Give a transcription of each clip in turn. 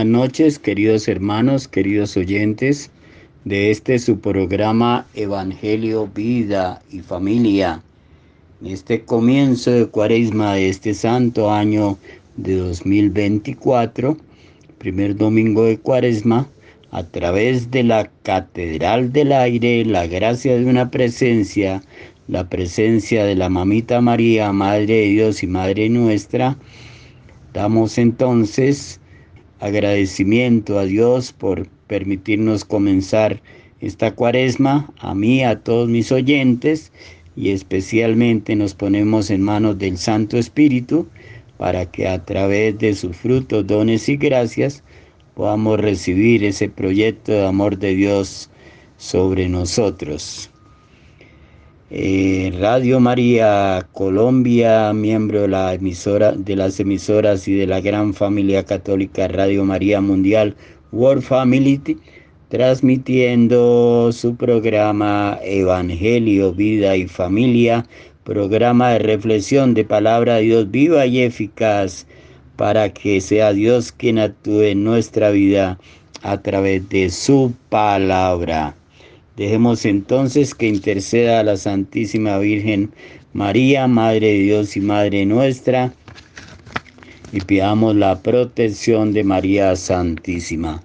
Buenas noches, queridos hermanos, queridos oyentes de este su programa Evangelio, Vida y Familia. En este comienzo de cuaresma de este santo año de 2024, primer domingo de cuaresma, a través de la Catedral del Aire, la gracia de una presencia, la presencia de la Mamita María, Madre de Dios y Madre nuestra, Damos entonces agradecimiento a Dios por permitirnos comenzar esta cuaresma, a mí, a todos mis oyentes, y especialmente nos ponemos en manos del Santo Espíritu para que a través de sus frutos, dones y gracias podamos recibir ese proyecto de amor de Dios sobre nosotros. Eh, Radio María Colombia, miembro de, la emisora, de las emisoras y de la gran familia católica Radio María Mundial World Family, transmitiendo su programa Evangelio, Vida y Familia, programa de reflexión de palabra de Dios viva y eficaz para que sea Dios quien actúe en nuestra vida a través de su palabra. Dejemos entonces que interceda a la Santísima Virgen María, Madre de Dios y Madre nuestra, y pidamos la protección de María Santísima.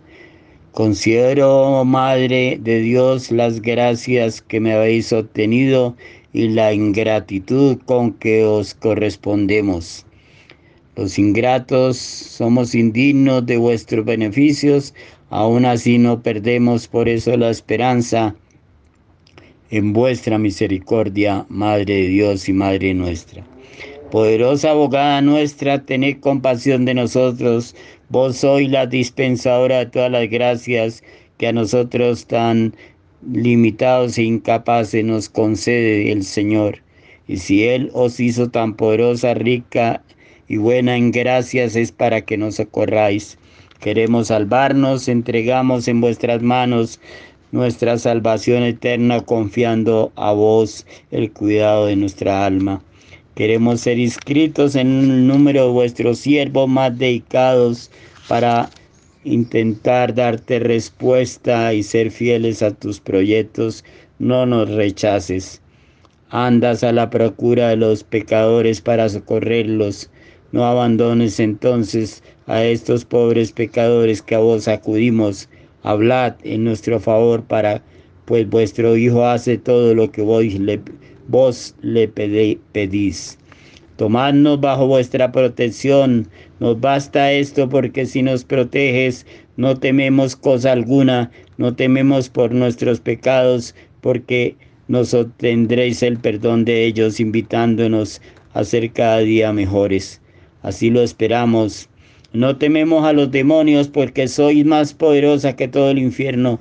Considero, Madre de Dios, las gracias que me habéis obtenido y la ingratitud con que os correspondemos. Los ingratos somos indignos de vuestros beneficios, aún así no perdemos por eso la esperanza en vuestra misericordia, Madre de Dios y Madre nuestra. Poderosa abogada nuestra, tened compasión de nosotros. Vos sois la dispensadora de todas las gracias que a nosotros tan limitados e incapaces nos concede el Señor. Y si Él os hizo tan poderosa, rica y buena en gracias, es para que nos socorráis. Queremos salvarnos, entregamos en vuestras manos nuestra salvación eterna confiando a vos el cuidado de nuestra alma. Queremos ser inscritos en un número de vuestros siervos más dedicados para intentar darte respuesta y ser fieles a tus proyectos. No nos rechaces. Andas a la procura de los pecadores para socorrerlos. No abandones entonces a estos pobres pecadores que a vos acudimos hablad en nuestro favor para, pues vuestro Hijo hace todo lo que vos le, vos le pedís. Tomadnos bajo vuestra protección. Nos basta esto porque si nos proteges, no tememos cosa alguna, no tememos por nuestros pecados, porque nos obtendréis el perdón de ellos, invitándonos a ser cada día mejores. Así lo esperamos no tememos a los demonios porque sois más poderosa que todo el infierno.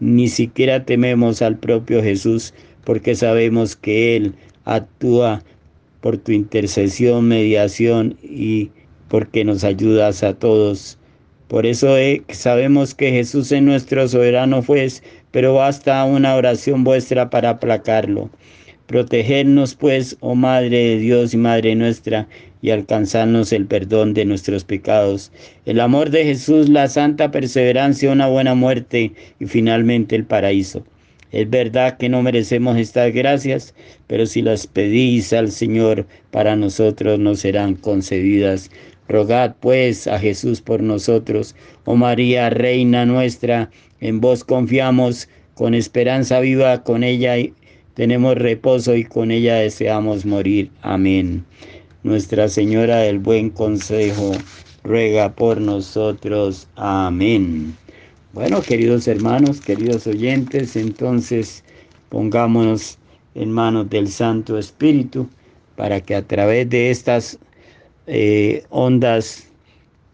Ni siquiera tememos al propio Jesús porque sabemos que Él actúa por tu intercesión, mediación y porque nos ayudas a todos. Por eso eh, sabemos que Jesús es nuestro soberano juez, pero basta una oración vuestra para aplacarlo. Protegernos pues, oh Madre de Dios y Madre nuestra, y alcanzarnos el perdón de nuestros pecados, el amor de Jesús, la santa perseverancia, una buena muerte y finalmente el paraíso. Es verdad que no merecemos estas gracias, pero si las pedís al Señor, para nosotros nos serán concedidas. Rogad pues a Jesús por nosotros, oh María, Reina nuestra, en vos confiamos, con esperanza viva, con ella tenemos reposo y con ella deseamos morir. Amén. Nuestra Señora del Buen Consejo, ruega por nosotros. Amén. Bueno, queridos hermanos, queridos oyentes, entonces pongámonos en manos del Santo Espíritu para que a través de estas eh, ondas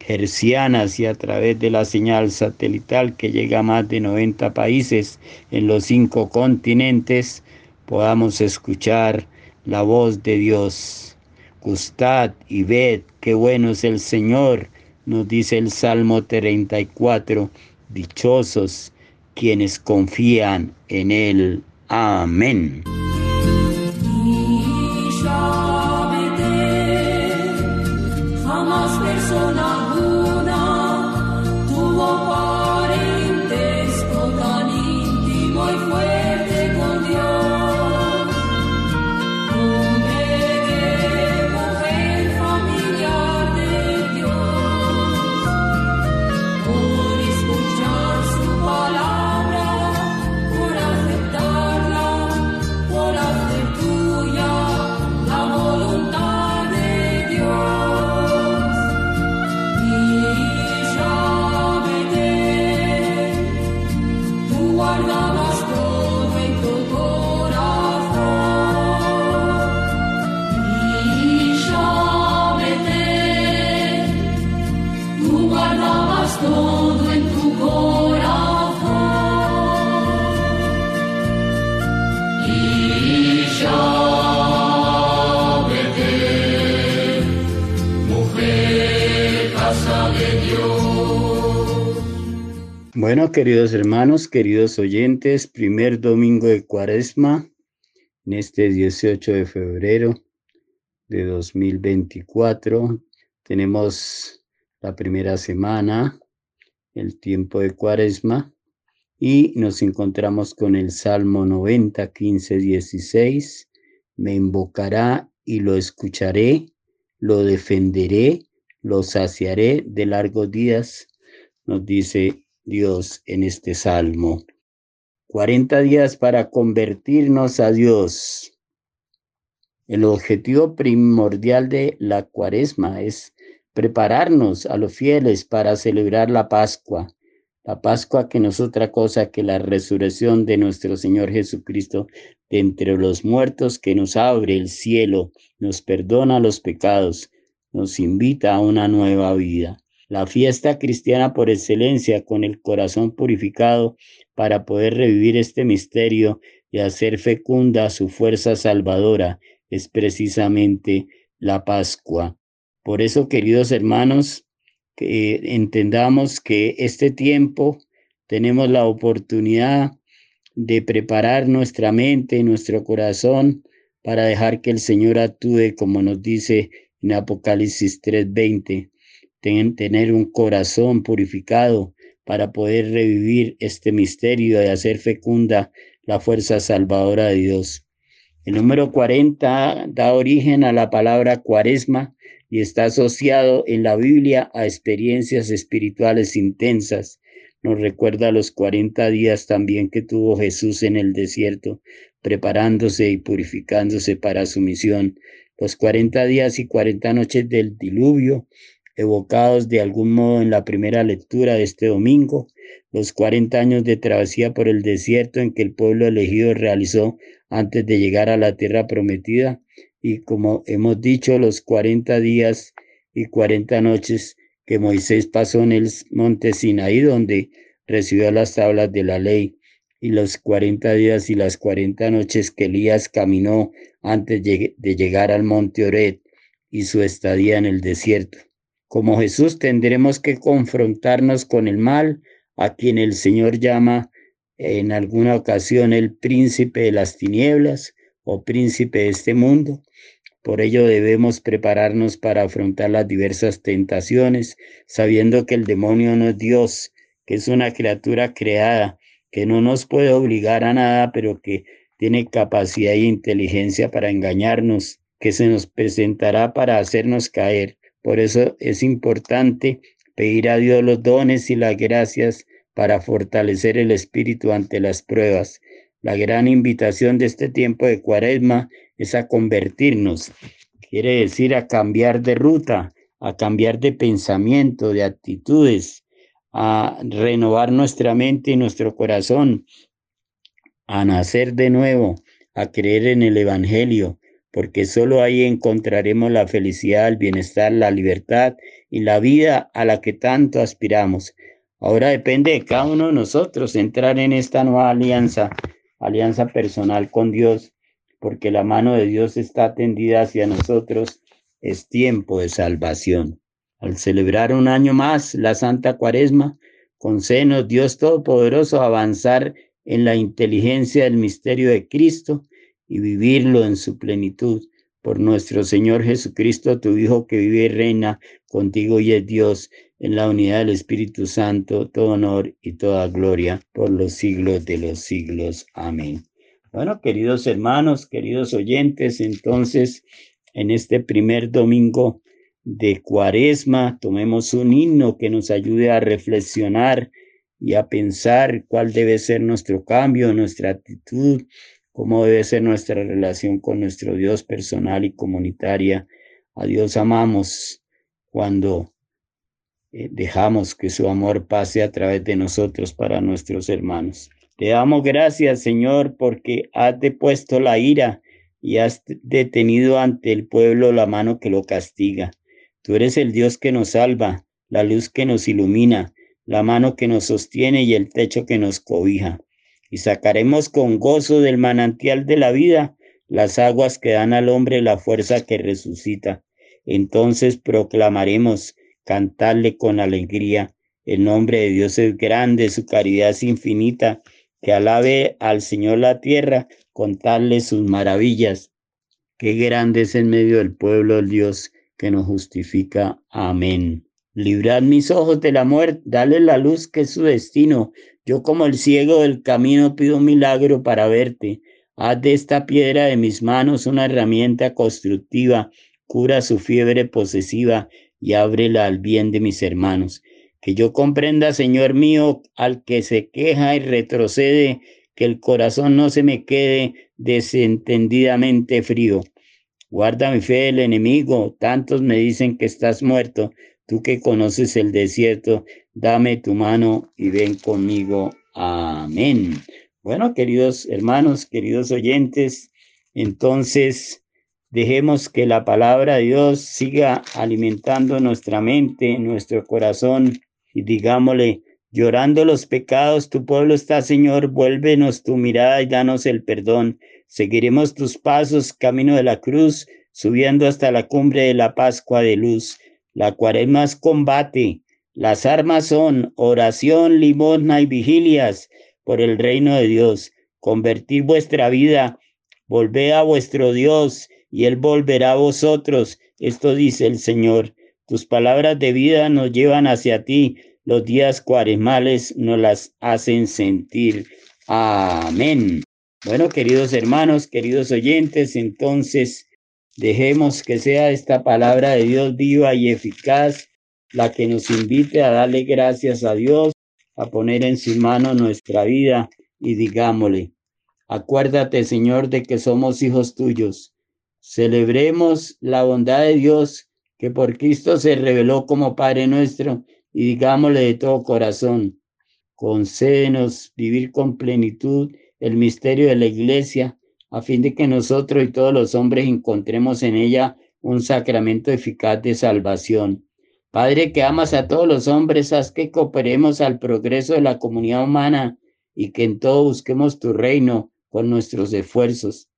hercianas y a través de la señal satelital que llega a más de 90 países en los cinco continentes, podamos escuchar la voz de Dios. Gustad y ved qué bueno es el Señor, nos dice el Salmo 34, dichosos quienes confían en Él. Amén. Bueno, queridos hermanos, queridos oyentes, primer domingo de cuaresma, en este 18 de febrero de 2024, tenemos la primera semana, el tiempo de cuaresma, y nos encontramos con el Salmo 90, 15, 16. Me invocará y lo escucharé, lo defenderé, lo saciaré de largos días, nos dice Dios en este salmo. 40 días para convertirnos a Dios. El objetivo primordial de la cuaresma es prepararnos a los fieles para celebrar la Pascua. La Pascua que no es otra cosa que la resurrección de nuestro Señor Jesucristo de entre los muertos que nos abre el cielo, nos perdona los pecados, nos invita a una nueva vida la fiesta cristiana por excelencia con el corazón purificado para poder revivir este misterio y hacer fecunda su fuerza salvadora es precisamente la Pascua. Por eso, queridos hermanos, que entendamos que este tiempo tenemos la oportunidad de preparar nuestra mente y nuestro corazón para dejar que el Señor actúe como nos dice en Apocalipsis 3:20 tener un corazón purificado para poder revivir este misterio y hacer fecunda la fuerza salvadora de Dios. El número 40 da origen a la palabra cuaresma y está asociado en la Biblia a experiencias espirituales intensas. Nos recuerda los 40 días también que tuvo Jesús en el desierto, preparándose y purificándose para su misión. Los 40 días y 40 noches del diluvio evocados de algún modo en la primera lectura de este domingo, los 40 años de travesía por el desierto en que el pueblo elegido realizó antes de llegar a la tierra prometida y como hemos dicho, los 40 días y 40 noches que Moisés pasó en el monte Sinaí donde recibió las tablas de la ley y los 40 días y las 40 noches que Elías caminó antes de llegar al monte Ored y su estadía en el desierto. Como Jesús tendremos que confrontarnos con el mal, a quien el Señor llama en alguna ocasión el príncipe de las tinieblas o príncipe de este mundo. Por ello debemos prepararnos para afrontar las diversas tentaciones, sabiendo que el demonio no es Dios, que es una criatura creada, que no nos puede obligar a nada, pero que tiene capacidad e inteligencia para engañarnos, que se nos presentará para hacernos caer. Por eso es importante pedir a Dios los dones y las gracias para fortalecer el espíritu ante las pruebas. La gran invitación de este tiempo de cuaresma es a convertirnos, quiere decir a cambiar de ruta, a cambiar de pensamiento, de actitudes, a renovar nuestra mente y nuestro corazón, a nacer de nuevo, a creer en el Evangelio, porque solo ahí encontraremos la felicidad, el bienestar, la libertad y la vida a la que tanto aspiramos. Ahora depende de cada uno de nosotros entrar en esta nueva alianza, alianza personal con Dios, porque la mano de Dios está tendida hacia nosotros. Es tiempo de salvación. Al celebrar un año más la Santa Cuaresma, concédenos Dios Todopoderoso avanzar en la inteligencia del misterio de Cristo y vivirlo en su plenitud. Por nuestro Señor Jesucristo, tu Hijo que vive y reina contigo y es Dios en la unidad del Espíritu Santo, todo honor y toda gloria por los siglos de los siglos. Amén. Bueno, queridos hermanos, queridos oyentes, entonces en este primer domingo de Cuaresma tomemos un himno que nos ayude a reflexionar y a pensar cuál debe ser nuestro cambio, nuestra actitud, cómo debe ser nuestra relación con nuestro Dios personal y comunitaria. A Dios amamos cuando eh, dejamos que su amor pase a través de nosotros para nuestros hermanos. Te damos gracias, Señor, porque has depuesto la ira y has detenido ante el pueblo la mano que lo castiga. Tú eres el Dios que nos salva, la luz que nos ilumina, la mano que nos sostiene y el techo que nos cobija y sacaremos con gozo del manantial de la vida las aguas que dan al hombre la fuerza que resucita. Entonces proclamaremos, cantarle con alegría, El nombre de Dios es grande, su caridad es infinita. Que alabe al Señor la tierra, contarle sus maravillas. Qué grande es en medio del pueblo el Dios que nos justifica. Amén. Librad mis ojos de la muerte, dale la luz que es su destino. Yo como el ciego del camino pido un milagro para verte. Haz de esta piedra de mis manos una herramienta constructiva, cura su fiebre posesiva y ábrela al bien de mis hermanos. Que yo comprenda, Señor mío, al que se queja y retrocede, que el corazón no se me quede desentendidamente frío. Guarda mi fe el enemigo, tantos me dicen que estás muerto, tú que conoces el desierto, dame tu mano y ven conmigo. Amén. Bueno, queridos hermanos, queridos oyentes, entonces dejemos que la palabra de Dios siga alimentando nuestra mente, nuestro corazón y digámosle, llorando los pecados, tu pueblo está, Señor, vuélvenos tu mirada y danos el perdón. Seguiremos tus pasos, camino de la cruz, subiendo hasta la cumbre de la Pascua de luz. La cuaresma es combate. Las armas son oración, limosna y vigilias por el reino de Dios. Convertir vuestra vida, volver a vuestro Dios y Él volverá a vosotros. Esto dice el Señor. Tus palabras de vida nos llevan hacia ti. Los días cuaresmales nos las hacen sentir. Amén. Bueno, queridos hermanos, queridos oyentes, entonces dejemos que sea esta palabra de Dios viva y eficaz la que nos invite a darle gracias a Dios, a poner en su mano nuestra vida y digámosle, acuérdate Señor de que somos hijos tuyos. Celebremos la bondad de Dios que por Cristo se reveló como Padre nuestro y digámosle de todo corazón, concédenos vivir con plenitud el misterio de la iglesia, a fin de que nosotros y todos los hombres encontremos en ella un sacramento eficaz de salvación. Padre que amas a todos los hombres, haz que cooperemos al progreso de la comunidad humana y que en todo busquemos tu reino con nuestros esfuerzos.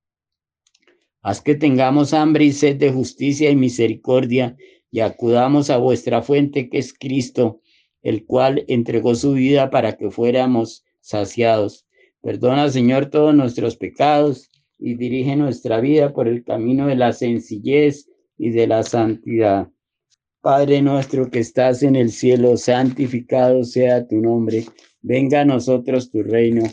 Haz que tengamos hambre y sed de justicia y misericordia y acudamos a vuestra fuente que es Cristo, el cual entregó su vida para que fuéramos saciados. Perdona, Señor, todos nuestros pecados y dirige nuestra vida por el camino de la sencillez y de la santidad. Padre nuestro que estás en el cielo, santificado sea tu nombre. Venga a nosotros tu reino.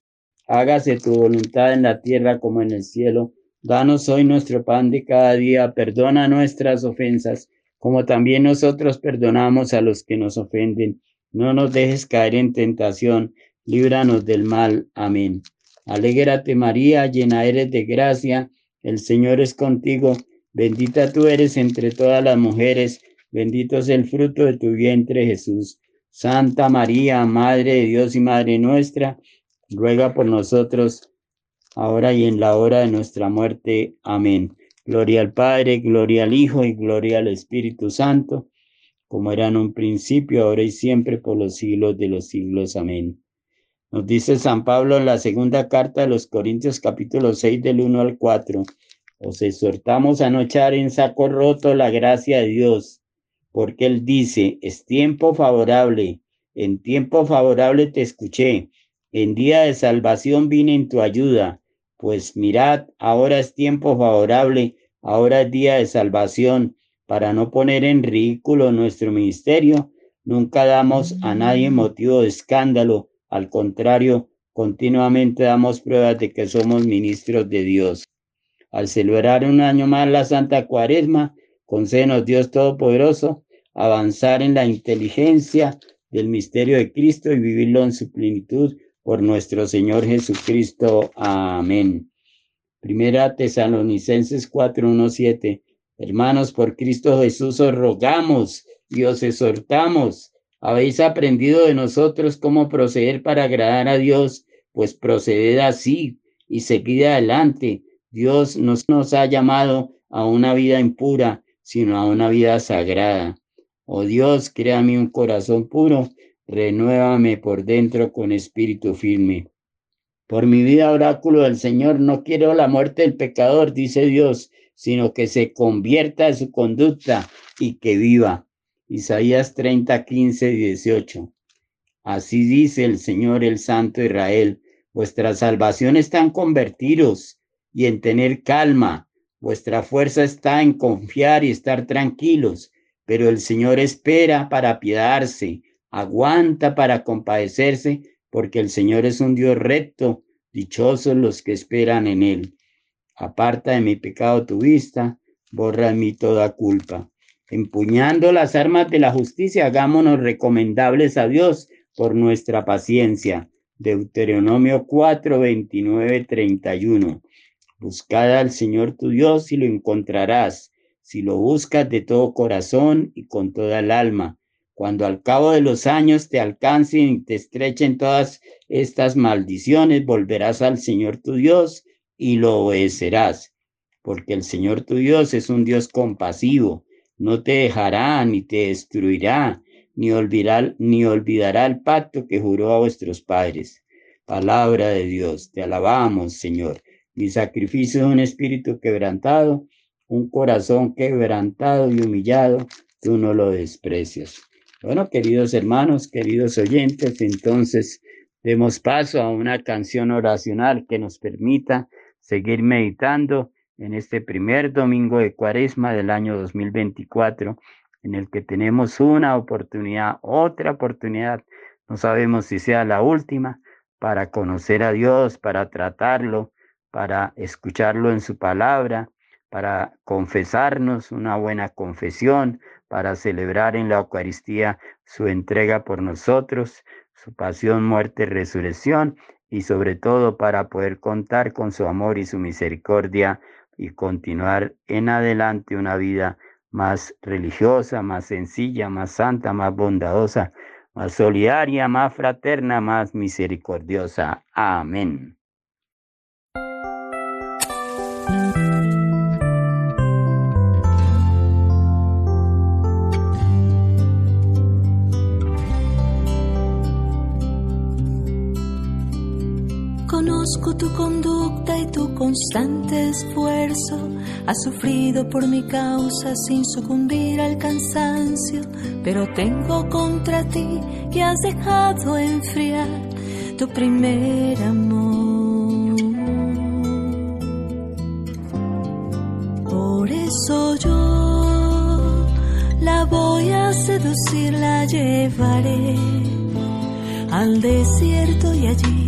Hágase tu voluntad en la tierra como en el cielo. Danos hoy nuestro pan de cada día. Perdona nuestras ofensas, como también nosotros perdonamos a los que nos ofenden. No nos dejes caer en tentación líbranos del mal. Amén. Alégrate María, llena eres de gracia, el Señor es contigo, bendita tú eres entre todas las mujeres, bendito es el fruto de tu vientre Jesús. Santa María, Madre de Dios y Madre nuestra, ruega por nosotros, ahora y en la hora de nuestra muerte. Amén. Gloria al Padre, gloria al Hijo y gloria al Espíritu Santo, como era en un principio, ahora y siempre, por los siglos de los siglos. Amén. Nos dice San Pablo en la segunda carta de los Corintios capítulo 6 del 1 al 4. Os exhortamos a no echar en saco roto la gracia de Dios, porque Él dice, es tiempo favorable, en tiempo favorable te escuché, en día de salvación vine en tu ayuda, pues mirad, ahora es tiempo favorable, ahora es día de salvación, para no poner en ridículo nuestro ministerio, nunca damos a nadie motivo de escándalo, al contrario, continuamente damos pruebas de que somos ministros de Dios. Al celebrar un año más la Santa Cuaresma, concédenos Dios Todopoderoso avanzar en la inteligencia del misterio de Cristo y vivirlo en su plenitud por nuestro Señor Jesucristo. Amén. Primera Tesalonicenses 4:17. Hermanos, por Cristo Jesús os rogamos y os exhortamos habéis aprendido de nosotros cómo proceder para agradar a Dios, pues proceded así y seguid adelante. Dios no nos ha llamado a una vida impura, sino a una vida sagrada. Oh Dios, créame un corazón puro, renuévame por dentro con espíritu firme. Por mi vida, oráculo del Señor, no quiero la muerte del pecador, dice Dios, sino que se convierta en su conducta y que viva. Isaías 30, 15, 18. Así dice el Señor, el Santo Israel. Vuestra salvación está en convertiros y en tener calma. Vuestra fuerza está en confiar y estar tranquilos. Pero el Señor espera para apiadarse, aguanta para compadecerse, porque el Señor es un Dios recto. Dichosos los que esperan en Él. Aparta de mi pecado tu vista, borra en mí toda culpa. Empuñando las armas de la justicia, hagámonos recomendables a Dios por nuestra paciencia. Deuteronomio 4, 29, 31. Buscad al Señor tu Dios y lo encontrarás, si lo buscas de todo corazón y con toda el alma. Cuando al cabo de los años te alcancen y te estrechen todas estas maldiciones, volverás al Señor tu Dios y lo obedecerás, porque el Señor tu Dios es un Dios compasivo, no te dejará ni te destruirá, ni olvidará, ni olvidará el pacto que juró a vuestros padres. Palabra de Dios, te alabamos, Señor. Mi sacrificio es un espíritu quebrantado, un corazón quebrantado y humillado, tú no lo desprecias. Bueno, queridos hermanos, queridos oyentes, entonces demos paso a una canción oracional que nos permita seguir meditando en este primer domingo de cuaresma del año 2024, en el que tenemos una oportunidad, otra oportunidad, no sabemos si sea la última, para conocer a Dios, para tratarlo, para escucharlo en su palabra, para confesarnos una buena confesión, para celebrar en la Eucaristía su entrega por nosotros, su pasión, muerte, resurrección y sobre todo para poder contar con su amor y su misericordia y continuar en adelante una vida más religiosa, más sencilla, más santa, más bondadosa, más solidaria, más fraterna, más misericordiosa. Amén. Conozco tu conducta y tu constante esfuerzo. Has sufrido por mi causa sin sucumbir al cansancio, pero tengo contra ti que has dejado enfriar tu primer amor. Por eso yo la voy a seducir, la llevaré al desierto y allí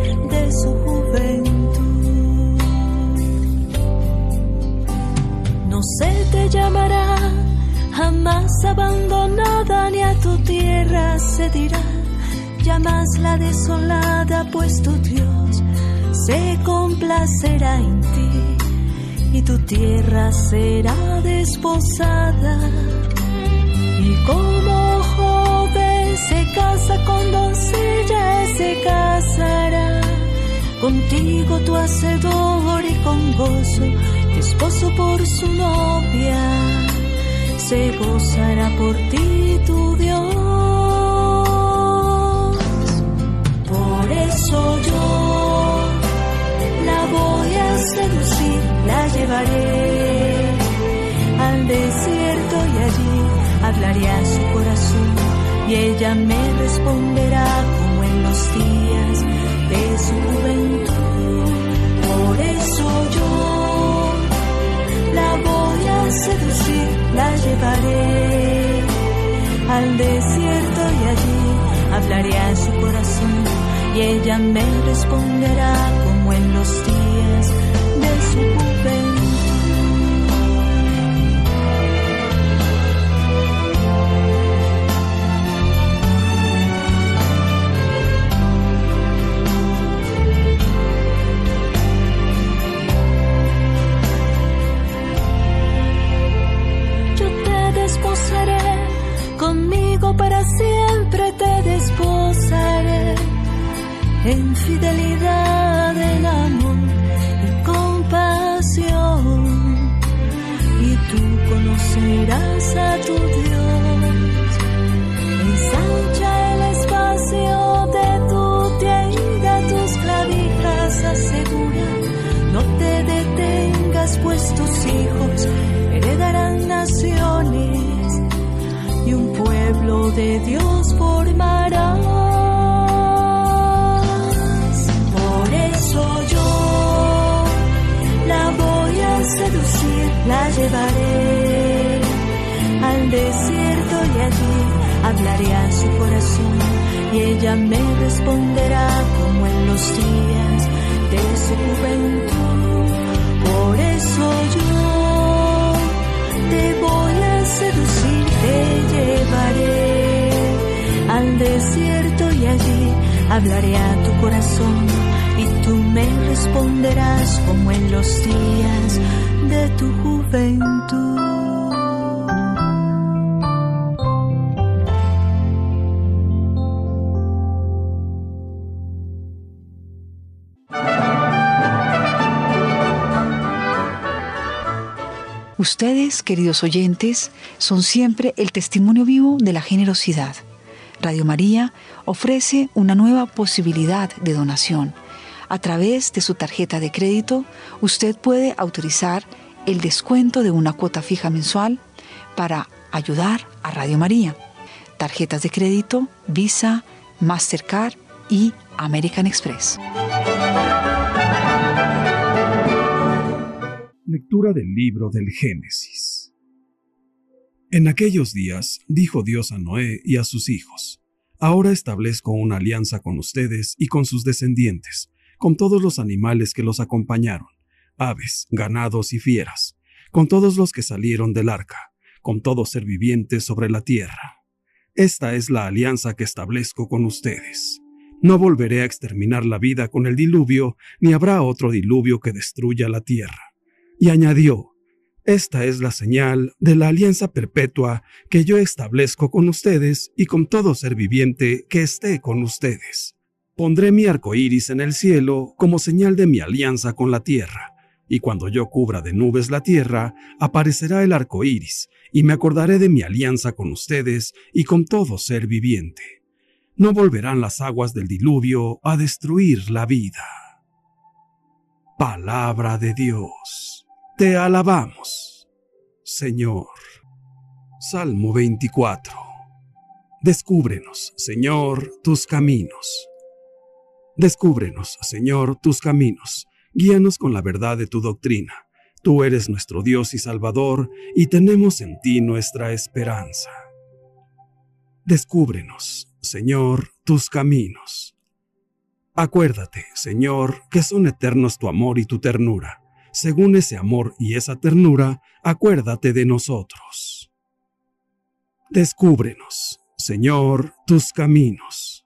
se te llamará, jamás abandonada ni a tu tierra se dirá, llamas la desolada, pues tu Dios se complacerá en ti y tu tierra será desposada. Y como joven se casa con doncella, se casará contigo tu hacedor y con gozo esposo por su novia, se gozará por ti tu Dios. Por eso yo la voy a seducir, la llevaré al desierto y allí hablaré a su corazón y ella me responderá como en los días de su juventud. Por eso yo la voy a seducir, la llevaré al desierto y allí hablaré a su corazón y ella me responderá como en los días de su juventud. fidelidad, en amor y compasión. Y tú conocerás a tu Dios. Ensancha el espacio de tu tienda, tus clavijas asegura. No te detengas, pues tus hijos heredarán naciones y un pueblo de Dios llevaré al desierto y allí hablaré a su corazón y ella me responderá como en los días de su juventud. Hablaré a tu corazón y tú me responderás como en los días de tu juventud. Ustedes, queridos oyentes, son siempre el testimonio vivo de la generosidad. Radio María ofrece una nueva posibilidad de donación. A través de su tarjeta de crédito, usted puede autorizar el descuento de una cuota fija mensual para ayudar a Radio María. Tarjetas de crédito, Visa, Mastercard y American Express. Lectura del libro del Génesis. En aquellos días dijo Dios a Noé y a sus hijos, Ahora establezco una alianza con ustedes y con sus descendientes, con todos los animales que los acompañaron aves, ganados y fieras, con todos los que salieron del arca, con todo ser viviente sobre la tierra. Esta es la alianza que establezco con ustedes. No volveré a exterminar la vida con el diluvio, ni habrá otro diluvio que destruya la tierra. Y añadió, Esta es la señal de la alianza perpetua que yo establezco con ustedes y con todo ser viviente que esté con ustedes. Pondré mi arco iris en el cielo como señal de mi alianza con la tierra y cuando yo cubra de nubes la tierra, aparecerá el arco iris, y me acordaré de mi alianza con ustedes y con todo ser viviente. No volverán las aguas del diluvio a destruir la vida. Palabra de Dios. Te alabamos, Señor. Salmo 24. Descúbrenos, Señor, tus caminos. Descúbrenos, Señor, tus caminos Guíanos con la verdad de tu doctrina. Tú eres nuestro Dios y Salvador, y tenemos en ti nuestra esperanza. Descúbrenos, Señor, tus caminos. Acuérdate, Señor, que son eternos tu amor y tu ternura. Según ese amor y esa ternura, acuérdate de nosotros. Descúbrenos, Señor, tus caminos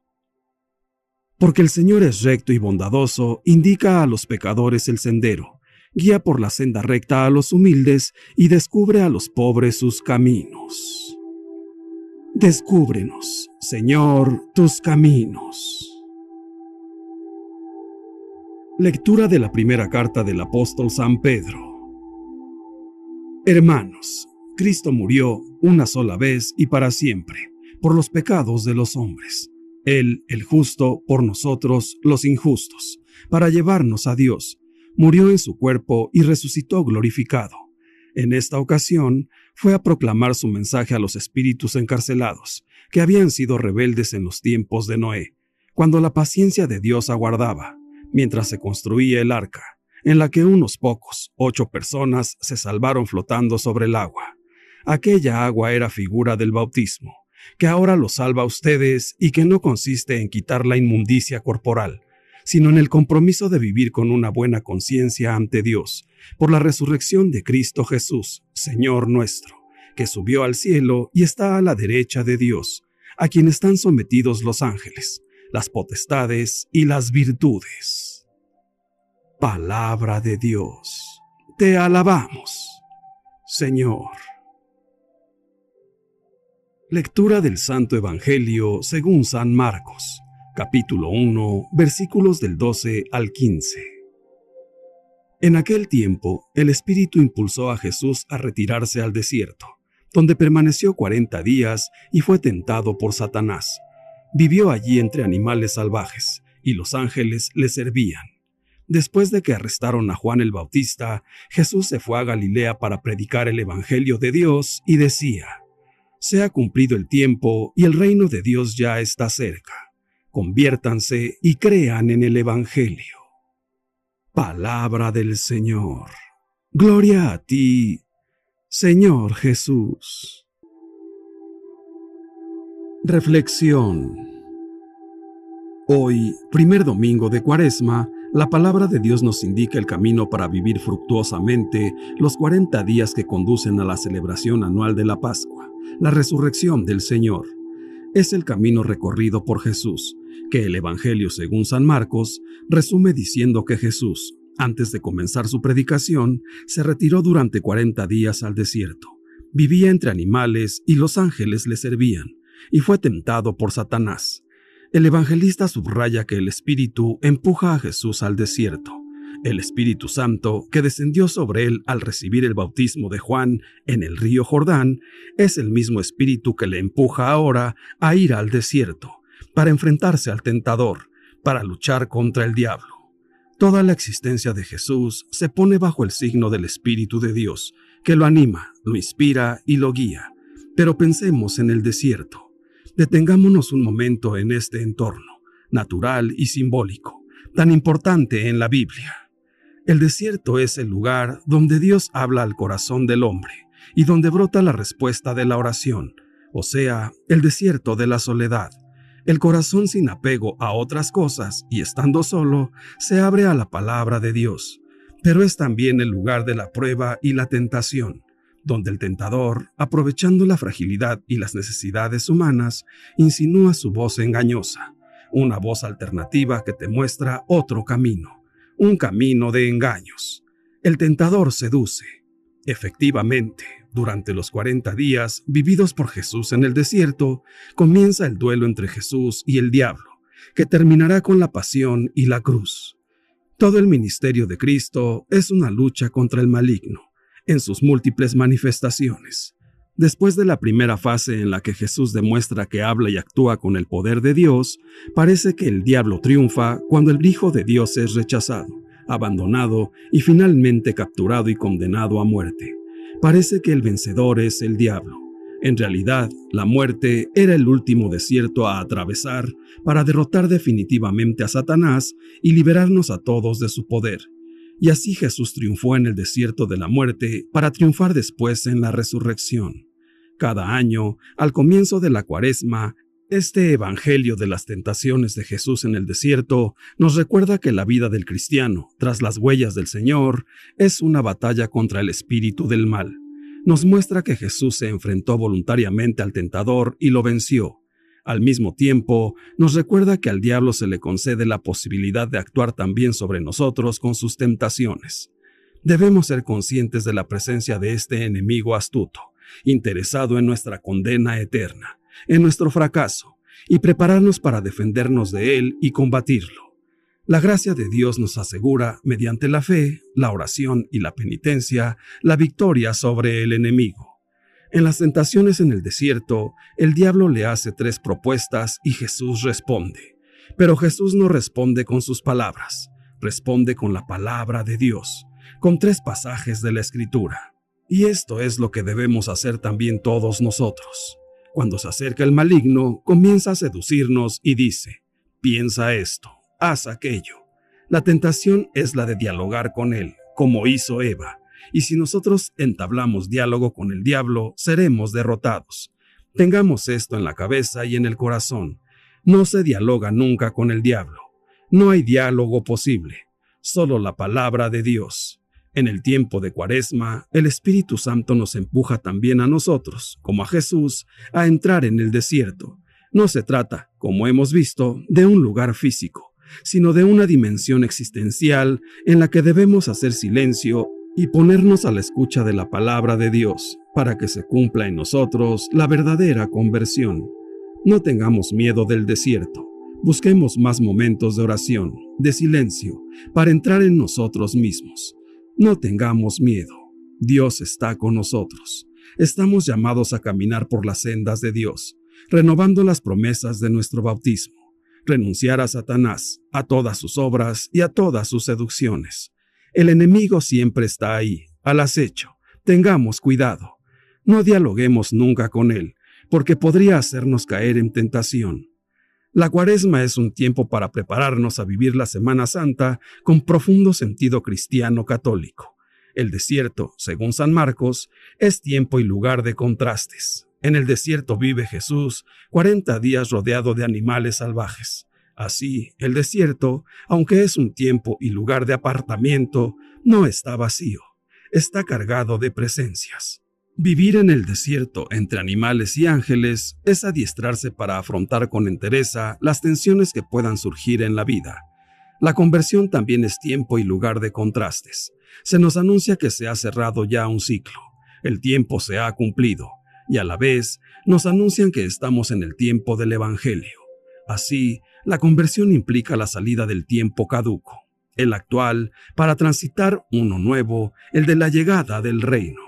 porque el Señor es recto y bondadoso, indica a los pecadores el sendero, guía por la senda recta a los humildes y descubre a los pobres sus caminos. Descúbrenos, Señor, tus caminos. Lectura de la primera carta del apóstol San Pedro. Hermanos, Cristo murió una sola vez y para siempre por los pecados de los hombres él, el justo, por nosotros, los injustos, para llevarnos a Dios, murió en su cuerpo y resucitó glorificado. En esta ocasión fue a proclamar su mensaje a los espíritus encarcelados, que habían sido rebeldes en los tiempos de Noé, cuando la paciencia de Dios aguardaba, mientras se construía el arca, en la que unos pocos, ocho personas, se salvaron flotando sobre el agua. Aquella agua era figura del bautismo que ahora los salva a ustedes y que no consiste en quitar la inmundicia corporal, sino en el compromiso de vivir con una buena conciencia ante Dios, por la resurrección de Cristo Jesús, Señor nuestro, que subió al cielo y está a la derecha de Dios, a quien están sometidos los ángeles, las potestades y las virtudes. Palabra de Dios. Te alabamos, Señor. Lectura del Santo Evangelio según San Marcos, capítulo 1, versículos del 12 al 15. En aquel tiempo, el Espíritu impulsó a Jesús a retirarse al desierto, donde permaneció cuarenta días y fue tentado por Satanás. Vivió allí entre animales salvajes, y los ángeles le servían. Después de que arrestaron a Juan el Bautista, Jesús se fue a Galilea para predicar el Evangelio de Dios y decía, Se ha cumplido el tiempo y el reino de Dios ya está cerca. Conviértanse y crean en el Evangelio. Palabra del Señor. Gloria a ti, Señor Jesús. Reflexión. Hoy, primer domingo de Cuaresma, la palabra de Dios nos indica el camino para vivir fructuosamente los 40 días que conducen a la celebración anual de la Pascua, la resurrección del Señor. Es el camino recorrido por Jesús, que el Evangelio según San Marcos resume diciendo que Jesús, antes de comenzar su predicación, se retiró durante 40 días al desierto. Vivía entre animales y los ángeles le servían, y fue tentado por Satanás. El evangelista subraya que el Espíritu empuja a Jesús al desierto. El Espíritu Santo, que descendió sobre él al recibir el bautismo de Juan en el río Jordán, es el mismo Espíritu que le empuja ahora a ir al desierto, para enfrentarse al tentador, para luchar contra el diablo. Toda la existencia de Jesús se pone bajo el signo del Espíritu de Dios, que lo anima, lo inspira y lo guía. Pero pensemos en el desierto. Detengámonos un momento en este entorno, natural y simbólico, tan importante en la Biblia. El desierto es el lugar donde Dios habla al corazón del hombre y donde brota la respuesta de la oración, o sea, el desierto de la soledad, el corazón sin apego a otras cosas y estando solo, se abre a la palabra de Dios, pero es también el lugar de la prueba y la tentación, donde el tentador, aprovechando la fragilidad y las necesidades humanas, insinúa su voz engañosa, una voz alternativa que te muestra otro camino, un camino de engaños. El tentador seduce. Efectivamente, durante los 40 días vividos por Jesús en el desierto, comienza el duelo entre Jesús y el diablo, que terminará con la pasión y la cruz. Todo el ministerio de Cristo es una lucha contra el maligno, en sus múltiples manifestaciones. Después de la primera fase en la que Jesús demuestra que habla y actúa con el poder de Dios, parece que el diablo triunfa cuando el Hijo de Dios es rechazado, abandonado y finalmente capturado y condenado a muerte parece que el vencedor es el diablo. En realidad, la muerte era el último desierto a atravesar para derrotar definitivamente a Satanás y liberarnos a todos de su poder. Y así Jesús triunfó en el desierto de la muerte para triunfar después en la resurrección. Cada año, al comienzo de la cuaresma, este Evangelio de las tentaciones de Jesús en el desierto nos recuerda que la vida del cristiano, tras las huellas del Señor, es una batalla contra el espíritu del mal. Nos muestra que Jesús se enfrentó voluntariamente al tentador y lo venció. Al mismo tiempo, nos recuerda que al diablo se le concede la posibilidad de actuar también sobre nosotros con sus tentaciones. Debemos ser conscientes de la presencia de este enemigo astuto, interesado en nuestra condena eterna en nuestro fracaso y prepararnos para defendernos de él y combatirlo. La gracia de Dios nos asegura, mediante la fe, la oración y la penitencia, la victoria sobre el enemigo. En las tentaciones en el desierto, el diablo le hace tres propuestas y Jesús responde. Pero Jesús no responde con sus palabras, responde con la palabra de Dios, con tres pasajes de la Escritura. Y esto es lo que debemos hacer también todos nosotros. Cuando se acerca el maligno, comienza a seducirnos y dice, piensa esto, haz aquello. La tentación es la de dialogar con él, como hizo Eva, y si nosotros entablamos diálogo con el diablo, seremos derrotados. Tengamos esto en la cabeza y en el corazón. No se dialoga nunca con el diablo. No hay diálogo posible, solo la palabra de Dios. En el tiempo de Cuaresma, el Espíritu Santo nos empuja también a nosotros, como a Jesús, a entrar en el desierto. No se trata, como hemos visto, de un lugar físico, sino de una dimensión existencial en la que debemos hacer silencio y ponernos a la escucha de la palabra de Dios, para que se cumpla en nosotros la verdadera conversión. No tengamos miedo del desierto. Busquemos más momentos de oración, de silencio, para entrar en nosotros mismos no tengamos miedo. Dios está con nosotros. estamos llamados a caminar por las sendas de Dios, renovando las promesas de nuestro bautismo, renunciar a Satanás, a todas sus obras y a todas sus seducciones. El enemigo siempre está ahí, al acecho. Tengamos cuidado. No dialoguemos nunca con él, porque podría hacernos caer en tentación. La cuaresma es un tiempo para prepararnos a vivir la Semana Santa con profundo sentido cristiano católico. El desierto, según San Marcos, es tiempo y lugar de contrastes. En el desierto vive Jesús 40 días rodeado de animales salvajes. Así, el desierto, aunque es un tiempo y lugar de apartamiento, no está vacío, está cargado de presencias. Vivir en el desierto entre animales y ángeles es adiestrarse para afrontar con entereza las tensiones que puedan surgir en la vida. La conversión también es tiempo y lugar de contrastes. Se nos anuncia que se ha cerrado ya un ciclo. El tiempo se ha cumplido y a la vez nos anuncian que estamos en el tiempo del Evangelio. Así, la conversión implica la salida del tiempo caduco, el actual, para transitar uno nuevo, el de la llegada del reino.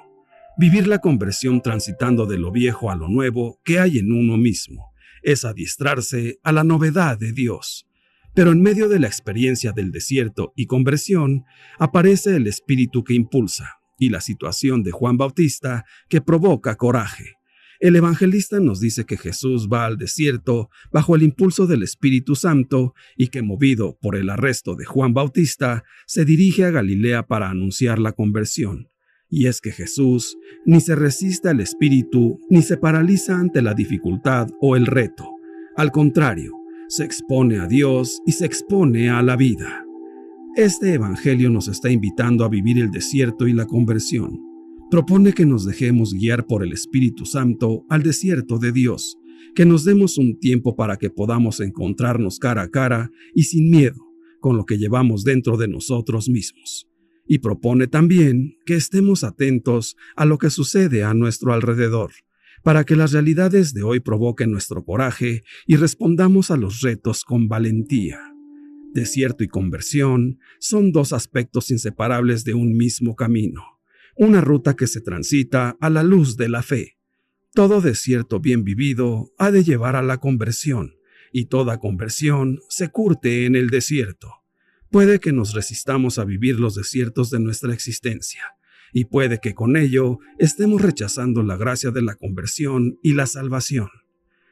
Vivir la conversión transitando de lo viejo a lo nuevo que hay en uno mismo, es adiestrarse a la novedad de Dios. Pero en medio de la experiencia del desierto y conversión, aparece el espíritu que impulsa, y la situación de Juan Bautista que provoca coraje. El evangelista nos dice que Jesús va al desierto bajo el impulso del Espíritu Santo y que movido por el arresto de Juan Bautista, se dirige a Galilea para anunciar la conversión. Y es que Jesús ni se resiste al Espíritu ni se paraliza ante la dificultad o el reto. Al contrario, se expone a Dios y se expone a la vida. Este Evangelio nos está invitando a vivir el desierto y la conversión. Propone que nos dejemos guiar por el Espíritu Santo al desierto de Dios, que nos demos un tiempo para que podamos encontrarnos cara a cara y sin miedo con lo que llevamos dentro de nosotros mismos. Y propone también que estemos atentos a lo que sucede a nuestro alrededor, para que las realidades de hoy provoquen nuestro coraje y respondamos a los retos con valentía. Desierto y conversión son dos aspectos inseparables de un mismo camino, una ruta que se transita a la luz de la fe. Todo desierto bien vivido ha de llevar a la conversión, y toda conversión se curte en el desierto. Puede que nos resistamos a vivir los desiertos de nuestra existencia, y puede que con ello estemos rechazando la gracia de la conversión y la salvación.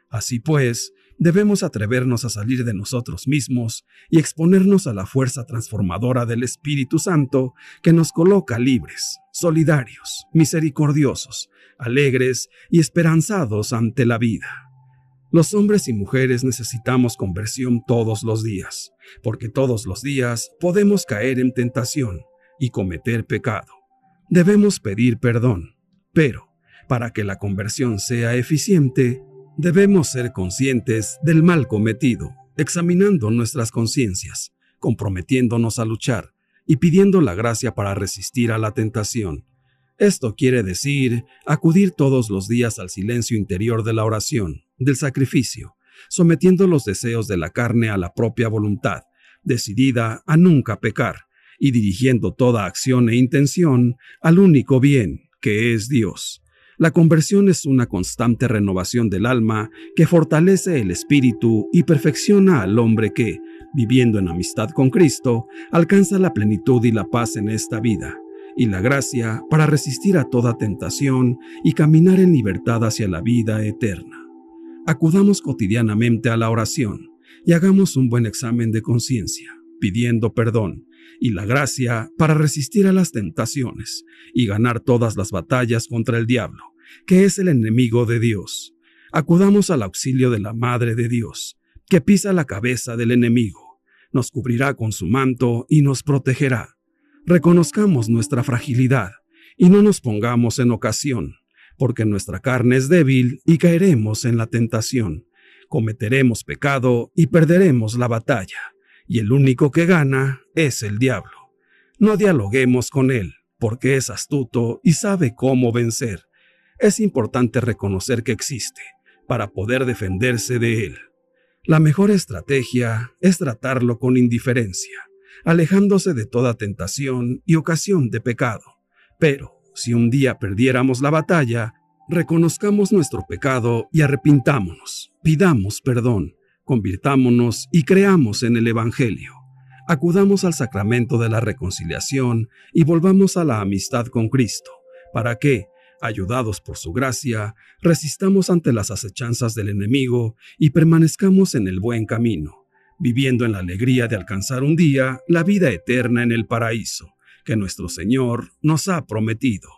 Así pues, debemos atrevernos a salir de nosotros mismos y exponernos a la fuerza transformadora del Espíritu Santo que nos coloca libres, solidarios, misericordiosos, alegres y esperanzados ante la vida. Los hombres y mujeres necesitamos conversión todos los días, porque todos los días podemos caer en tentación y cometer pecado. Debemos pedir perdón, pero para que la conversión sea eficiente, Debemos ser conscientes del mal cometido, examinando nuestras conciencias, comprometiéndonos a luchar y pidiendo la gracia para resistir a la tentación. Esto quiere decir acudir todos los días al silencio interior de la oración, del sacrificio, sometiendo los deseos de la carne a la propia voluntad, decidida a nunca pecar, y dirigiendo toda acción e intención al único bien, que es Dios. La conversión es una constante renovación del alma que fortalece el espíritu y perfecciona al hombre que, viviendo en amistad con Cristo, alcanza la plenitud y la paz en esta vida, y la gracia para resistir a toda tentación y caminar en libertad hacia la vida eterna. Acudamos cotidianamente a la oración y hagamos un buen examen de conciencia, pidiendo perdón y la gracia para resistir a las tentaciones y ganar todas las batallas contra el diablo, que es el enemigo de Dios. Acudamos al auxilio de la Madre de Dios, que pisa la cabeza del enemigo, nos cubrirá con su manto y nos protegerá. Reconozcamos nuestra fragilidad y no nos pongamos en ocasión, porque nuestra carne es débil y caeremos en la tentación. Cometeremos pecado y perderemos la batalla y el único que gana es el diablo. No dialoguemos con él, porque es astuto y sabe cómo vencer. Es importante reconocer que existe, para poder defenderse de él. La mejor estrategia es tratarlo con indiferencia, alejándose de toda tentación y ocasión de pecado. Pero, si un día perdiéramos la batalla, reconozcamos nuestro pecado y arrepintámonos, pidamos perdón, convirtámonos y creamos en el Evangelio. Acudamos al sacramento de la reconciliación y volvamos a la amistad con Cristo, para que, ayudados por su gracia, resistamos ante las acechanzas del enemigo y permanezcamos en el buen camino, viviendo en la alegría de alcanzar un día la vida eterna en el paraíso, que nuestro Señor nos ha prometido.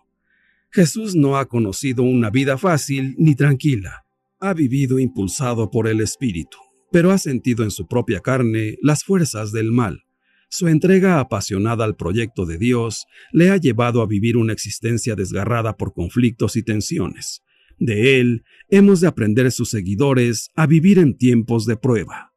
Jesús no ha conocido una vida fácil ni tranquila, ha vivido impulsado por el Espíritu, pero ha sentido en su propia carne las fuerzas del mal su entrega apasionada al proyecto de Dios le ha llevado a vivir una existencia desgarrada por conflictos y tensiones. De él hemos de aprender sus seguidores a vivir en tiempos de prueba.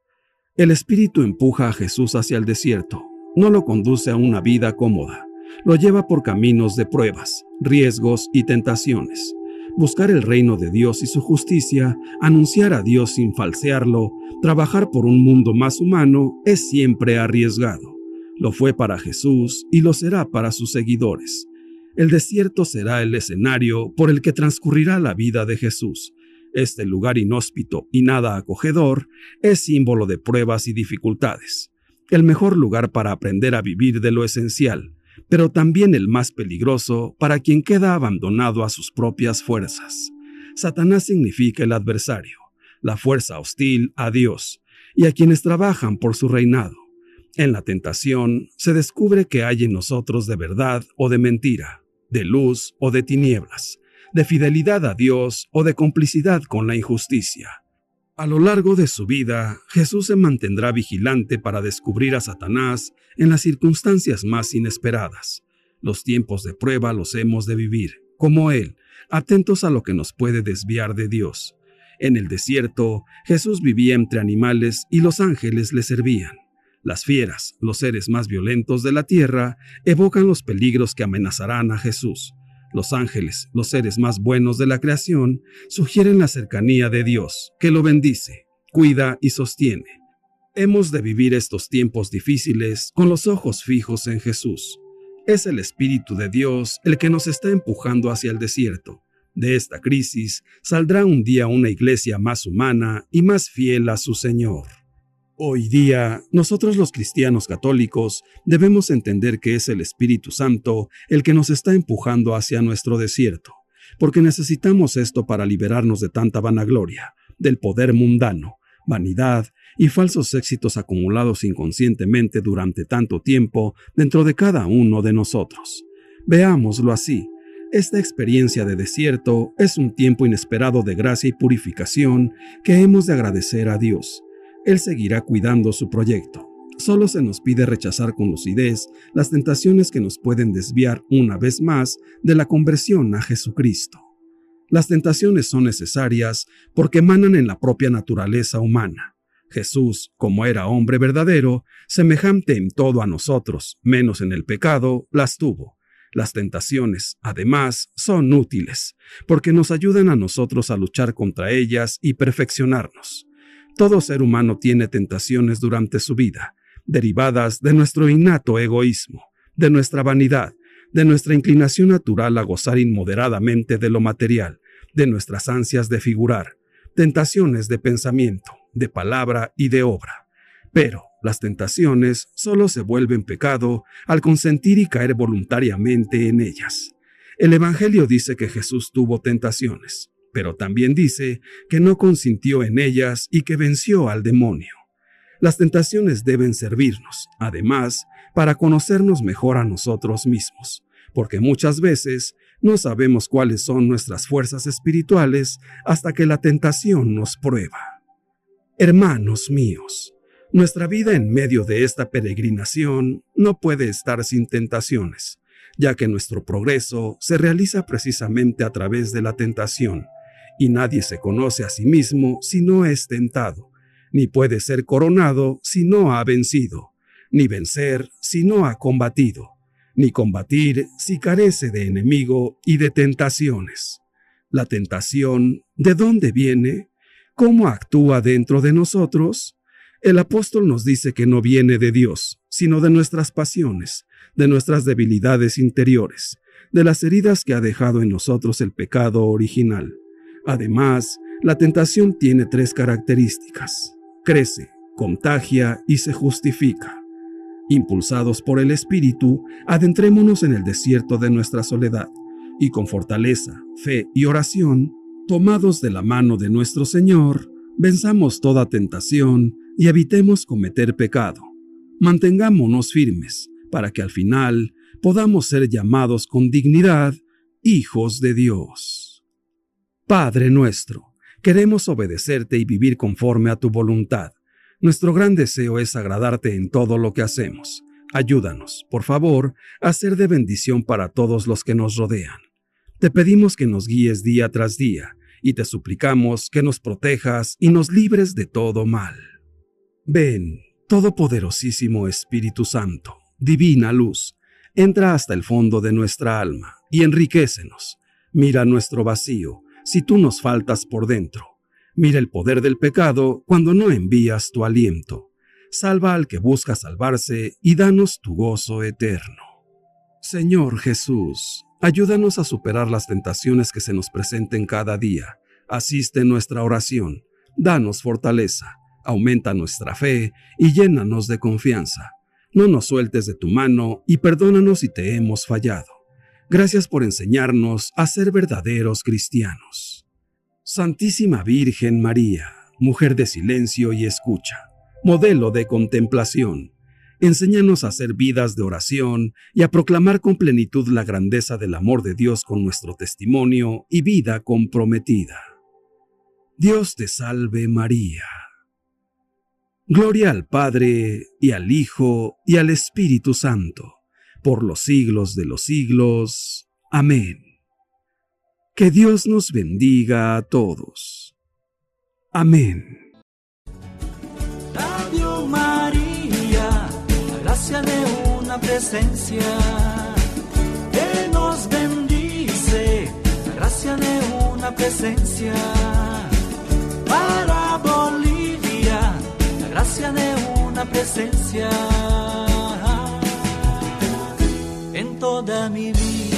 El Espíritu empuja a Jesús hacia el desierto, no lo conduce a una vida cómoda, lo lleva por caminos de pruebas, riesgos y tentaciones. Buscar el reino de Dios y su justicia, anunciar a Dios sin falsearlo, trabajar por un mundo más humano es siempre arriesgado. Lo fue para Jesús y lo será para sus seguidores. El desierto será el escenario por el que transcurrirá la vida de Jesús. Este lugar inhóspito y nada acogedor es símbolo de pruebas y dificultades. El mejor lugar para aprender a vivir de lo esencial, pero también el más peligroso para quien queda abandonado a sus propias fuerzas. Satanás significa el adversario, la fuerza hostil a Dios y a quienes trabajan por su reinado. En la tentación se descubre que hay en nosotros de verdad o de mentira, de luz o de tinieblas, de fidelidad a Dios o de complicidad con la injusticia. A lo largo de su vida, Jesús se mantendrá vigilante para descubrir a Satanás en las circunstancias más inesperadas. Los tiempos de prueba los hemos de vivir, como Él, atentos a lo que nos puede desviar de Dios. En el desierto, Jesús vivía entre animales y los ángeles le servían. Las fieras, los seres más violentos de la tierra, evocan los peligros que amenazarán a Jesús. Los ángeles, los seres más buenos de la creación, sugieren la cercanía de Dios, que lo bendice, cuida y sostiene. Hemos de vivir estos tiempos difíciles con los ojos fijos en Jesús. Es el Espíritu de Dios el que nos está empujando hacia el desierto. De esta crisis saldrá un día una iglesia más humana y más fiel a su Señor. Hoy día, nosotros los cristianos católicos debemos entender que es el Espíritu Santo el que nos está empujando hacia nuestro desierto, porque necesitamos esto para liberarnos de tanta vanagloria, del poder mundano, vanidad y falsos éxitos acumulados inconscientemente durante tanto tiempo dentro de cada uno de nosotros. Veámoslo así. Esta experiencia de desierto es un tiempo inesperado de gracia y purificación que hemos de agradecer a Dios él seguirá cuidando su proyecto. Solo se nos pide rechazar con lucidez las tentaciones que nos pueden desviar una vez más de la conversión a Jesucristo. Las tentaciones son necesarias porque emanan en la propia naturaleza humana. Jesús, como era hombre verdadero, semejante en todo a nosotros, menos en el pecado, las tuvo. Las tentaciones, además, son útiles, porque nos ayudan a nosotros a luchar contra ellas y perfeccionarnos. Todo ser humano tiene tentaciones durante su vida, derivadas de nuestro innato egoísmo, de nuestra vanidad, de nuestra inclinación natural a gozar inmoderadamente de lo material, de nuestras ansias de figurar, tentaciones de pensamiento, de palabra y de obra. Pero las tentaciones solo se vuelven pecado al consentir y caer voluntariamente en ellas. El Evangelio dice que Jesús tuvo tentaciones, pero también dice que no consintió en ellas y que venció al demonio. Las tentaciones deben servirnos, además, para conocernos mejor a nosotros mismos, porque muchas veces no sabemos cuáles son nuestras fuerzas espirituales hasta que la tentación nos prueba. Hermanos míos, nuestra vida en medio de esta peregrinación no puede estar sin tentaciones, ya que nuestro progreso se realiza precisamente a través de la tentación, y nadie se conoce a sí mismo si no es tentado, ni puede ser coronado si no ha vencido, ni vencer si no ha combatido, ni combatir si carece de enemigo y de tentaciones. La tentación, ¿de dónde viene? ¿Cómo actúa dentro de nosotros? El apóstol nos dice que no viene de Dios, sino de nuestras pasiones, de nuestras debilidades interiores, de las heridas que ha dejado en nosotros el pecado original. Además, la tentación tiene tres características. Crece, contagia y se justifica. Impulsados por el Espíritu, adentrémonos en el desierto de nuestra soledad y con fortaleza, fe y oración, tomados de la mano de nuestro Señor, venzamos toda tentación y evitemos cometer pecado. Mantengámonos firmes para que al final podamos ser llamados con dignidad hijos de Dios. Padre nuestro, queremos obedecerte y vivir conforme a tu voluntad. Nuestro gran deseo es agradarte en todo lo que hacemos. Ayúdanos, por favor, a ser de bendición para todos los que nos rodean. Te pedimos que nos guíes día tras día y te suplicamos que nos protejas y nos libres de todo mal. Ven, Todopoderosísimo Espíritu Santo, divina luz, entra hasta el fondo de nuestra alma y enriquecenos. Mira nuestro vacío si tú nos faltas por dentro. Mira el poder del pecado cuando no envías tu aliento. Salva al que busca salvarse y danos tu gozo eterno. Señor Jesús, ayúdanos a superar las tentaciones que se nos presenten cada día. Asiste nuestra oración. Danos fortaleza. Aumenta nuestra fe y llénanos de confianza no nos sueltes de tu mano y perdónanos si te hemos fallado. Gracias por enseñarnos a ser verdaderos cristianos. Santísima Virgen María, mujer de silencio y escucha, modelo de contemplación, enséñanos a hacer vidas de oración y a proclamar con plenitud la grandeza del amor de Dios con nuestro testimonio y vida comprometida. Dios te salve María Gloria al Padre, y al Hijo, y al Espíritu Santo, por los siglos de los siglos. Amén. Que Dios nos bendiga a todos. Amén. Radio María, gracia de una presencia que nos bendice, gracia de una presencia para gracia de una presencia en toda mi vida.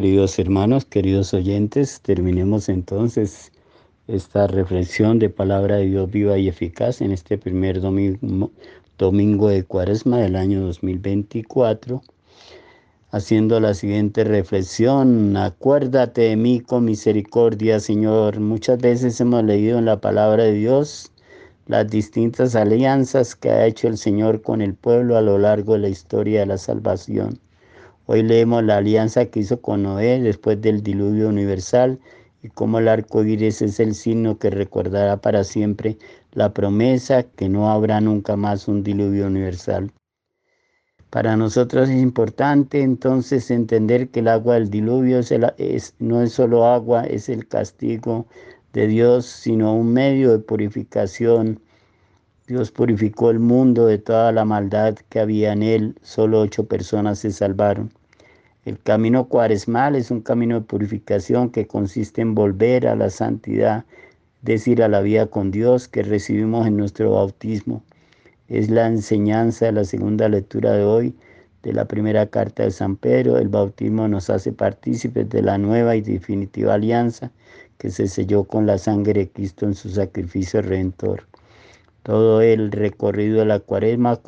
Queridos hermanos, queridos oyentes, terminemos entonces esta reflexión de palabra de Dios viva y eficaz en este primer domingo, domingo de cuaresma del año 2024, haciendo la siguiente reflexión. Acuérdate de mí con misericordia, Señor. Muchas veces hemos leído en la palabra de Dios las distintas alianzas que ha hecho el Señor con el pueblo a lo largo de la historia de la salvación. Hoy leemos la alianza que hizo con Noé después del diluvio universal y cómo el arco iris es el signo que recordará para siempre la promesa que no habrá nunca más un diluvio universal. Para nosotros es importante entonces entender que el agua del diluvio no es solo agua, es el castigo de Dios, sino un medio de purificación. Dios purificó el mundo de toda la maldad que había en él, solo ocho personas se salvaron. El camino cuaresmal es un camino de purificación que consiste en volver a la santidad, decir a la vida con Dios que recibimos en nuestro bautismo. Es la enseñanza de la segunda lectura de hoy de la primera carta de San Pedro. El bautismo nos hace partícipes de la nueva y definitiva alianza que se selló con la sangre de Cristo en su sacrificio redentor. Todo el recorrido de la cuaresma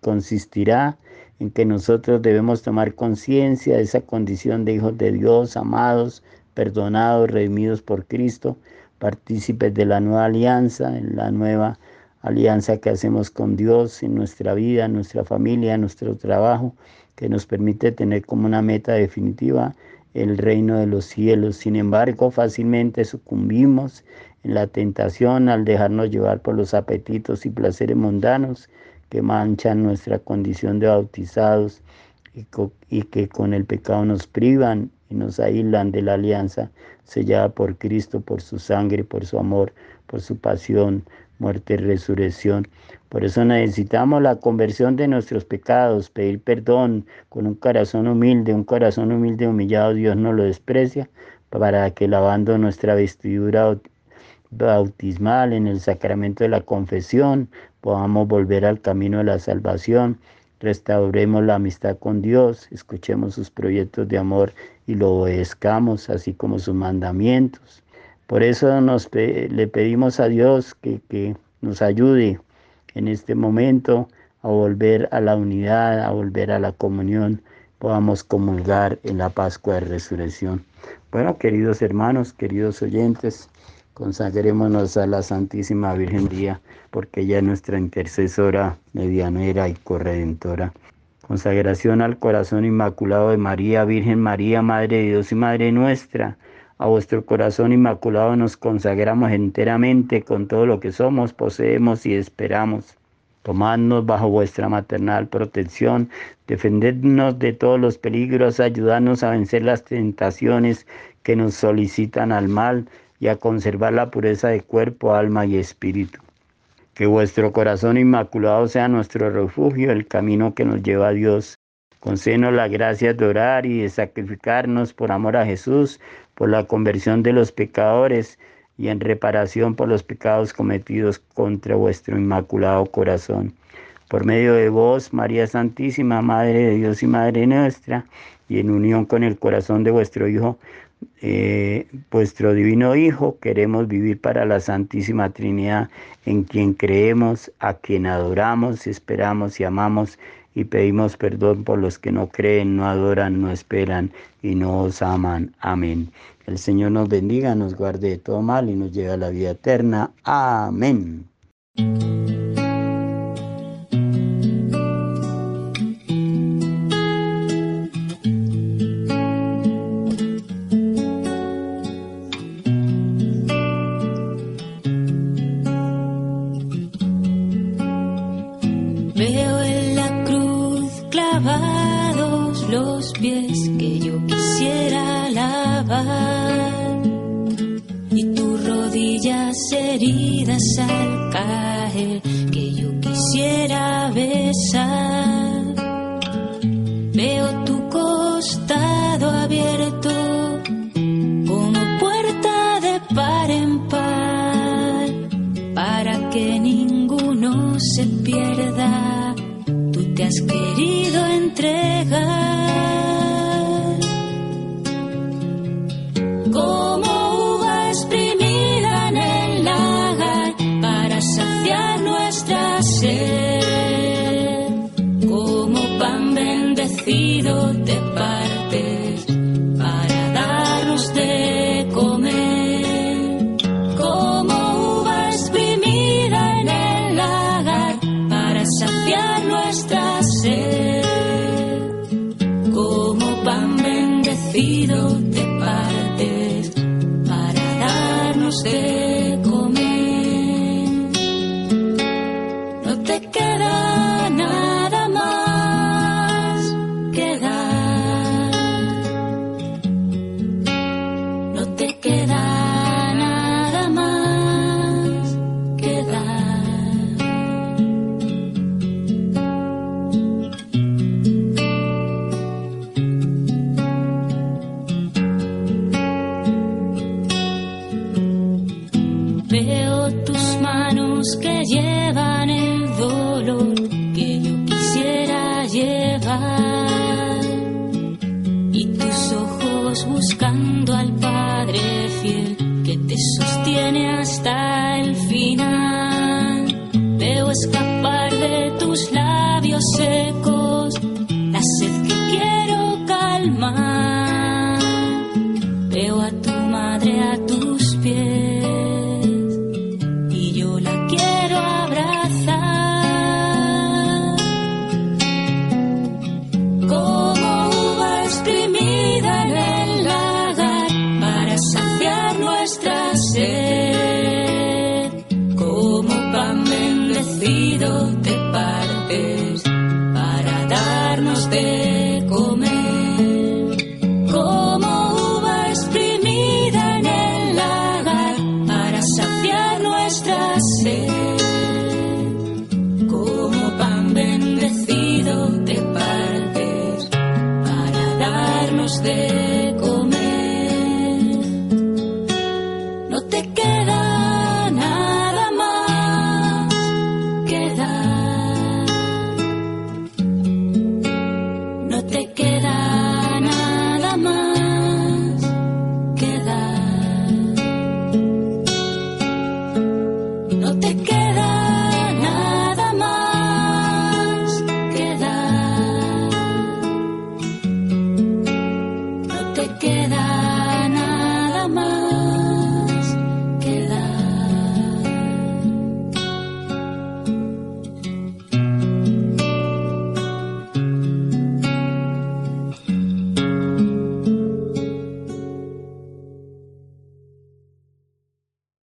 consistirá en que nosotros debemos tomar conciencia de esa condición de hijos de Dios, amados, perdonados, redimidos por Cristo, partícipes de la nueva alianza, en la nueva alianza que hacemos con Dios en nuestra vida, en nuestra familia, en nuestro trabajo, que nos permite tener como una meta definitiva el reino de los cielos. Sin embargo, fácilmente sucumbimos en la tentación al dejarnos llevar por los apetitos y placeres mundanos que manchan nuestra condición de bautizados y, que con el pecado nos privan y nos aíslan de la alianza sellada por Cristo, por su sangre, por su amor, por su pasión, muerte y resurrección. Por eso necesitamos la conversión de nuestros pecados, pedir perdón con un corazón humilde, un corazón humilde humillado, Dios no lo desprecia, para que lavando nuestra vestidura bautismal en el sacramento de la confesión, podamos volver al camino de la salvación, restauremos la amistad con Dios, escuchemos sus proyectos de amor y lo obedezcamos, así como sus mandamientos. Por eso nos, le pedimos a Dios que, que nos ayude en este momento a volver a la unidad, a volver a la comunión, podamos comulgar en la Pascua de Resurrección. Bueno, queridos hermanos, queridos oyentes, consagrémonos a la Santísima Virgen Día, porque ella es nuestra intercesora, medianera y corredentora. Consagración al corazón inmaculado de María, Virgen María, Madre de Dios y Madre nuestra. A vuestro corazón inmaculado nos consagramos enteramente con todo lo que somos, poseemos y esperamos. Tomadnos bajo vuestra maternal protección, defendednos de todos los peligros, ayudadnos a vencer las tentaciones que nos solicitan al mal y a conservar la pureza de cuerpo, alma y espíritu. Que vuestro corazón inmaculado sea nuestro refugio, el camino que nos lleva a Dios. Concédenos la gracia de orar y de sacrificarnos por amor a Jesús, por la conversión de los pecadores y en reparación por los pecados cometidos contra vuestro inmaculado corazón. Por medio de vos, María Santísima, Madre de Dios y Madre nuestra, y en unión con el corazón de vuestro Hijo, eh, vuestro divino Hijo, queremos vivir para la Santísima Trinidad, en quien creemos, a quien adoramos, esperamos y amamos, y pedimos perdón por los que no creen, no adoran, no esperan y no os aman. Amén. El Señor nos bendiga, nos guarde de todo mal y nos lleve a la vida eterna. Amén. Al caer que yo quisiera besar. Veo tu costado abierto como puerta de par en par para que ninguno se pierda. Tú te has querido entregar Al Padre fiel que te sostiene hasta el final. Veo escapar de tus labios